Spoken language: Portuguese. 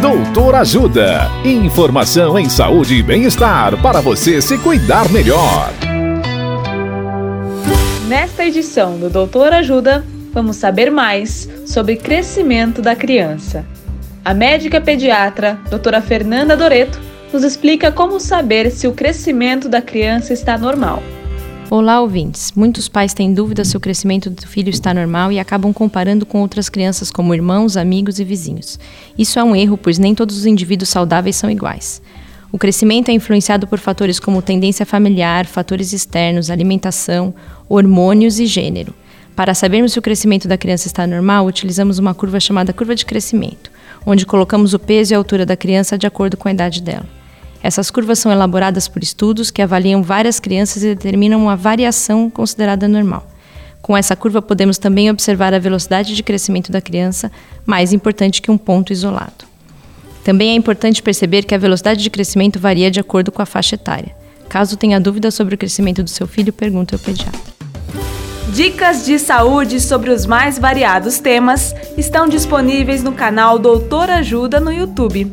Doutor Ajuda. Informação em saúde e bem-estar para você se cuidar melhor. Nesta edição do Doutor Ajuda, vamos saber mais sobre crescimento da criança. A médica pediatra, doutora Fernanda Doreto, nos explica como saber se o crescimento da criança está normal. Olá, ouvintes. Muitos pais têm dúvidas se o crescimento do filho está normal e acabam comparando com outras crianças, como irmãos, amigos e vizinhos. Isso é um erro, pois nem todos os indivíduos saudáveis são iguais. O crescimento é influenciado por fatores como tendência familiar, fatores externos, alimentação, hormônios e gênero. Para sabermos se o crescimento da criança está normal, utilizamos uma curva chamada curva de crescimento, onde colocamos o peso e a altura da criança de acordo com a idade dela. Essas curvas são elaboradas por estudos que avaliam várias crianças e determinam uma variação considerada normal. Com essa curva, podemos também observar a velocidade de crescimento da criança, mais importante que um ponto isolado. Também é importante perceber que a velocidade de crescimento varia de acordo com a faixa etária. Caso tenha dúvida sobre o crescimento do seu filho, pergunte ao pediatra. Dicas de saúde sobre os mais variados temas estão disponíveis no canal Doutor Ajuda no YouTube.